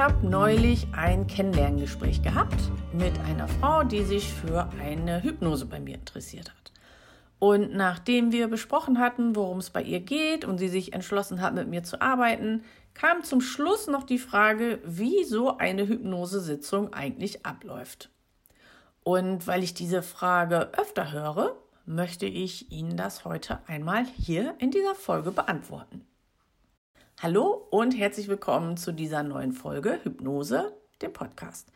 habe neulich ein Kennenlerngespräch gehabt mit einer Frau, die sich für eine Hypnose bei mir interessiert hat. Und nachdem wir besprochen hatten, worum es bei ihr geht und sie sich entschlossen hat, mit mir zu arbeiten, kam zum Schluss noch die Frage, wie so eine Hypnosesitzung eigentlich abläuft. Und weil ich diese Frage öfter höre, möchte ich Ihnen das heute einmal hier in dieser Folge beantworten. Hallo und herzlich willkommen zu dieser neuen Folge Hypnose, dem Podcast.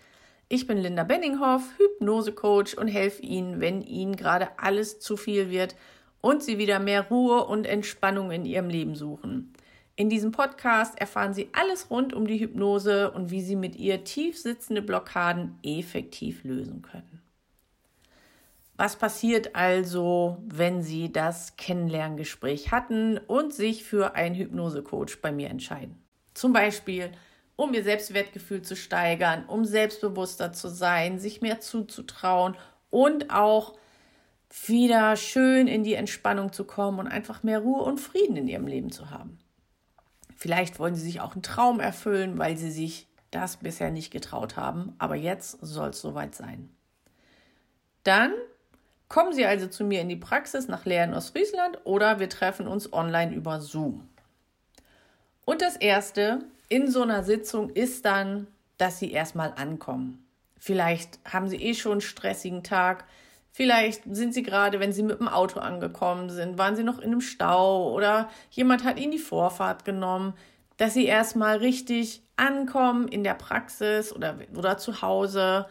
Ich bin Linda Benninghoff, Hypnosecoach und helfe Ihnen, wenn Ihnen gerade alles zu viel wird und Sie wieder mehr Ruhe und Entspannung in Ihrem Leben suchen. In diesem Podcast erfahren Sie alles rund um die Hypnose und wie Sie mit ihr tief sitzende Blockaden effektiv lösen können. Was passiert also, wenn Sie das Kennenlerngespräch hatten und sich für einen Hypnosecoach bei mir entscheiden? Zum Beispiel, um Ihr Selbstwertgefühl zu steigern, um selbstbewusster zu sein, sich mehr zuzutrauen und auch wieder schön in die Entspannung zu kommen und einfach mehr Ruhe und Frieden in Ihrem Leben zu haben. Vielleicht wollen Sie sich auch einen Traum erfüllen, weil Sie sich das bisher nicht getraut haben, aber jetzt soll es soweit sein. Dann Kommen Sie also zu mir in die Praxis nach Leer in Ostfriesland oder wir treffen uns online über Zoom. Und das Erste in so einer Sitzung ist dann, dass Sie erstmal ankommen. Vielleicht haben Sie eh schon einen stressigen Tag. Vielleicht sind Sie gerade, wenn Sie mit dem Auto angekommen sind, waren Sie noch in einem Stau oder jemand hat Ihnen die Vorfahrt genommen, dass Sie erstmal richtig ankommen in der Praxis oder, oder zu Hause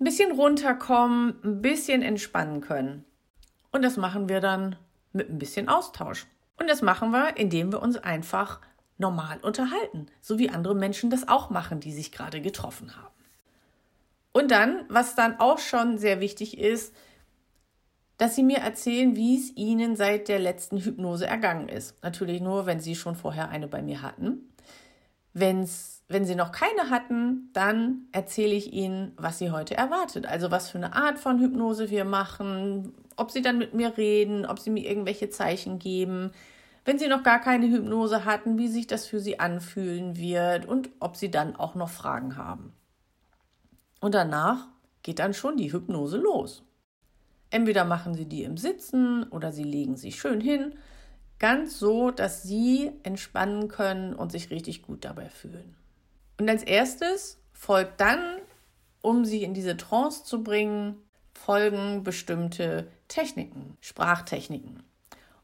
ein bisschen runterkommen, ein bisschen entspannen können. Und das machen wir dann mit ein bisschen Austausch. Und das machen wir, indem wir uns einfach normal unterhalten, so wie andere Menschen das auch machen, die sich gerade getroffen haben. Und dann, was dann auch schon sehr wichtig ist, dass Sie mir erzählen, wie es Ihnen seit der letzten Hypnose ergangen ist. Natürlich nur, wenn Sie schon vorher eine bei mir hatten. Wenn's wenn Sie noch keine hatten, dann erzähle ich Ihnen, was Sie heute erwartet. Also was für eine Art von Hypnose wir machen, ob Sie dann mit mir reden, ob Sie mir irgendwelche Zeichen geben. Wenn Sie noch gar keine Hypnose hatten, wie sich das für Sie anfühlen wird und ob Sie dann auch noch Fragen haben. Und danach geht dann schon die Hypnose los. Entweder machen Sie die im Sitzen oder Sie legen sich schön hin, ganz so, dass Sie entspannen können und sich richtig gut dabei fühlen. Und als erstes folgt dann, um sie in diese Trance zu bringen, folgen bestimmte Techniken, Sprachtechniken.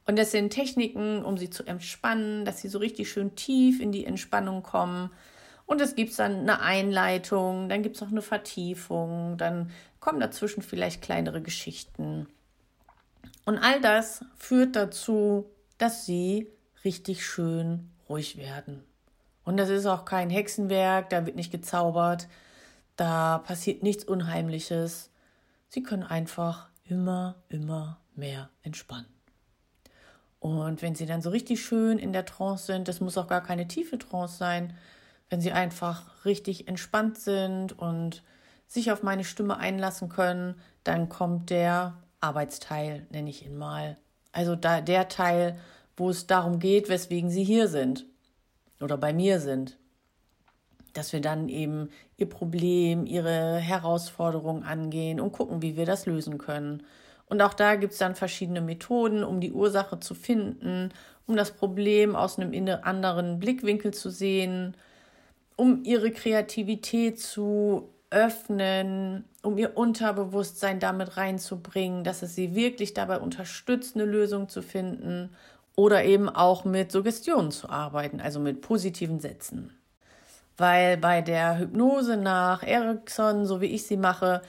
Und das sind Techniken, um sie zu entspannen, dass sie so richtig schön tief in die Entspannung kommen. Und es gibt dann eine Einleitung, dann gibt es noch eine Vertiefung, dann kommen dazwischen vielleicht kleinere Geschichten. Und all das führt dazu, dass sie richtig schön ruhig werden. Und das ist auch kein Hexenwerk, da wird nicht gezaubert, da passiert nichts Unheimliches. Sie können einfach immer, immer mehr entspannen. Und wenn Sie dann so richtig schön in der Trance sind, das muss auch gar keine tiefe Trance sein, wenn Sie einfach richtig entspannt sind und sich auf meine Stimme einlassen können, dann kommt der Arbeitsteil, nenne ich ihn mal. Also da, der Teil, wo es darum geht, weswegen Sie hier sind oder bei mir sind, dass wir dann eben ihr Problem, ihre Herausforderung angehen und gucken, wie wir das lösen können. Und auch da gibt es dann verschiedene Methoden, um die Ursache zu finden, um das Problem aus einem anderen Blickwinkel zu sehen, um ihre Kreativität zu öffnen, um ihr Unterbewusstsein damit reinzubringen, dass es sie wirklich dabei unterstützt, eine Lösung zu finden oder eben auch mit Suggestionen zu arbeiten, also mit positiven Sätzen. Weil bei der Hypnose nach Erickson, so wie ich sie mache,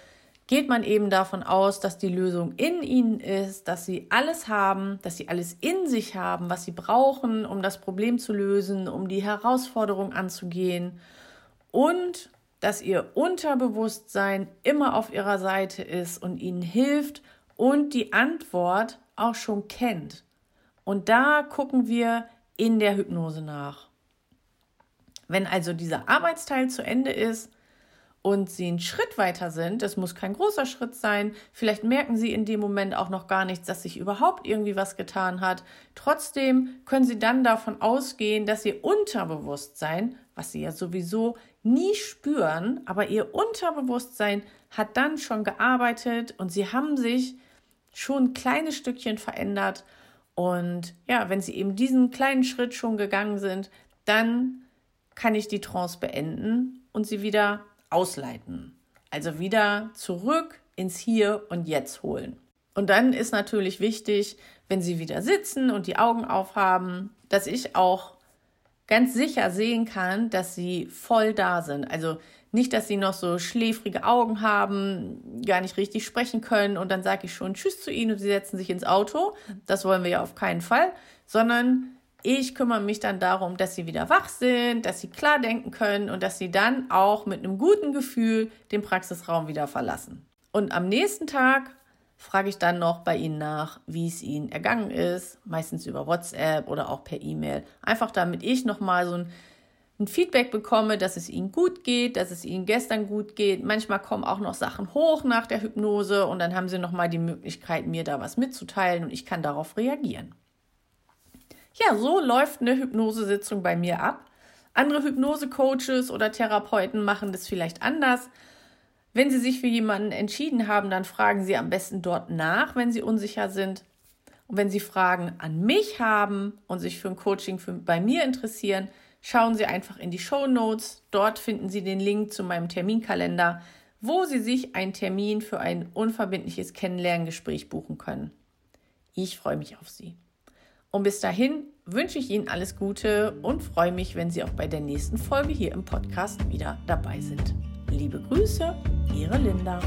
geht man eben davon aus, dass die Lösung in ihnen ist, dass sie alles haben, dass sie alles in sich haben, was sie brauchen, um das Problem zu lösen, um die Herausforderung anzugehen und dass ihr Unterbewusstsein immer auf ihrer Seite ist und ihnen hilft und die Antwort auch schon kennt. Und da gucken wir in der Hypnose nach. Wenn also dieser Arbeitsteil zu Ende ist und sie einen Schritt weiter sind, das muss kein großer Schritt sein, vielleicht merken sie in dem Moment auch noch gar nichts, dass sich überhaupt irgendwie was getan hat, trotzdem können sie dann davon ausgehen, dass ihr Unterbewusstsein, was sie ja sowieso nie spüren, aber ihr Unterbewusstsein hat dann schon gearbeitet und sie haben sich schon ein kleines Stückchen verändert. Und ja, wenn sie eben diesen kleinen Schritt schon gegangen sind, dann kann ich die Trance beenden und sie wieder ausleiten. Also wieder zurück ins Hier und Jetzt holen. Und dann ist natürlich wichtig, wenn Sie wieder sitzen und die Augen aufhaben, dass ich auch ganz sicher sehen kann, dass Sie voll da sind. Also nicht, dass Sie noch so schläfrige Augen haben, gar nicht richtig sprechen können und dann sage ich schon Tschüss zu Ihnen und Sie setzen sich ins Auto. Das wollen wir ja auf keinen Fall, sondern ich kümmere mich dann darum, dass sie wieder wach sind, dass sie klar denken können und dass sie dann auch mit einem guten Gefühl den Praxisraum wieder verlassen. Und am nächsten Tag frage ich dann noch bei Ihnen nach, wie es Ihnen ergangen ist, meistens über WhatsApp oder auch per E-Mail. Einfach damit ich nochmal so ein, ein Feedback bekomme, dass es Ihnen gut geht, dass es Ihnen gestern gut geht. Manchmal kommen auch noch Sachen hoch nach der Hypnose und dann haben Sie nochmal die Möglichkeit, mir da was mitzuteilen und ich kann darauf reagieren. Ja, so läuft eine Hypnosesitzung bei mir ab. Andere Hypnose-Coaches oder Therapeuten machen das vielleicht anders. Wenn Sie sich für jemanden entschieden haben, dann fragen Sie am besten dort nach, wenn Sie unsicher sind. Und wenn Sie Fragen an mich haben und sich für ein Coaching für, bei mir interessieren, schauen Sie einfach in die Show Notes. Dort finden Sie den Link zu meinem Terminkalender, wo Sie sich einen Termin für ein unverbindliches Kennenlerngespräch buchen können. Ich freue mich auf Sie. Und bis dahin wünsche ich Ihnen alles Gute und freue mich, wenn Sie auch bei der nächsten Folge hier im Podcast wieder dabei sind. Liebe Grüße, Ihre Linda.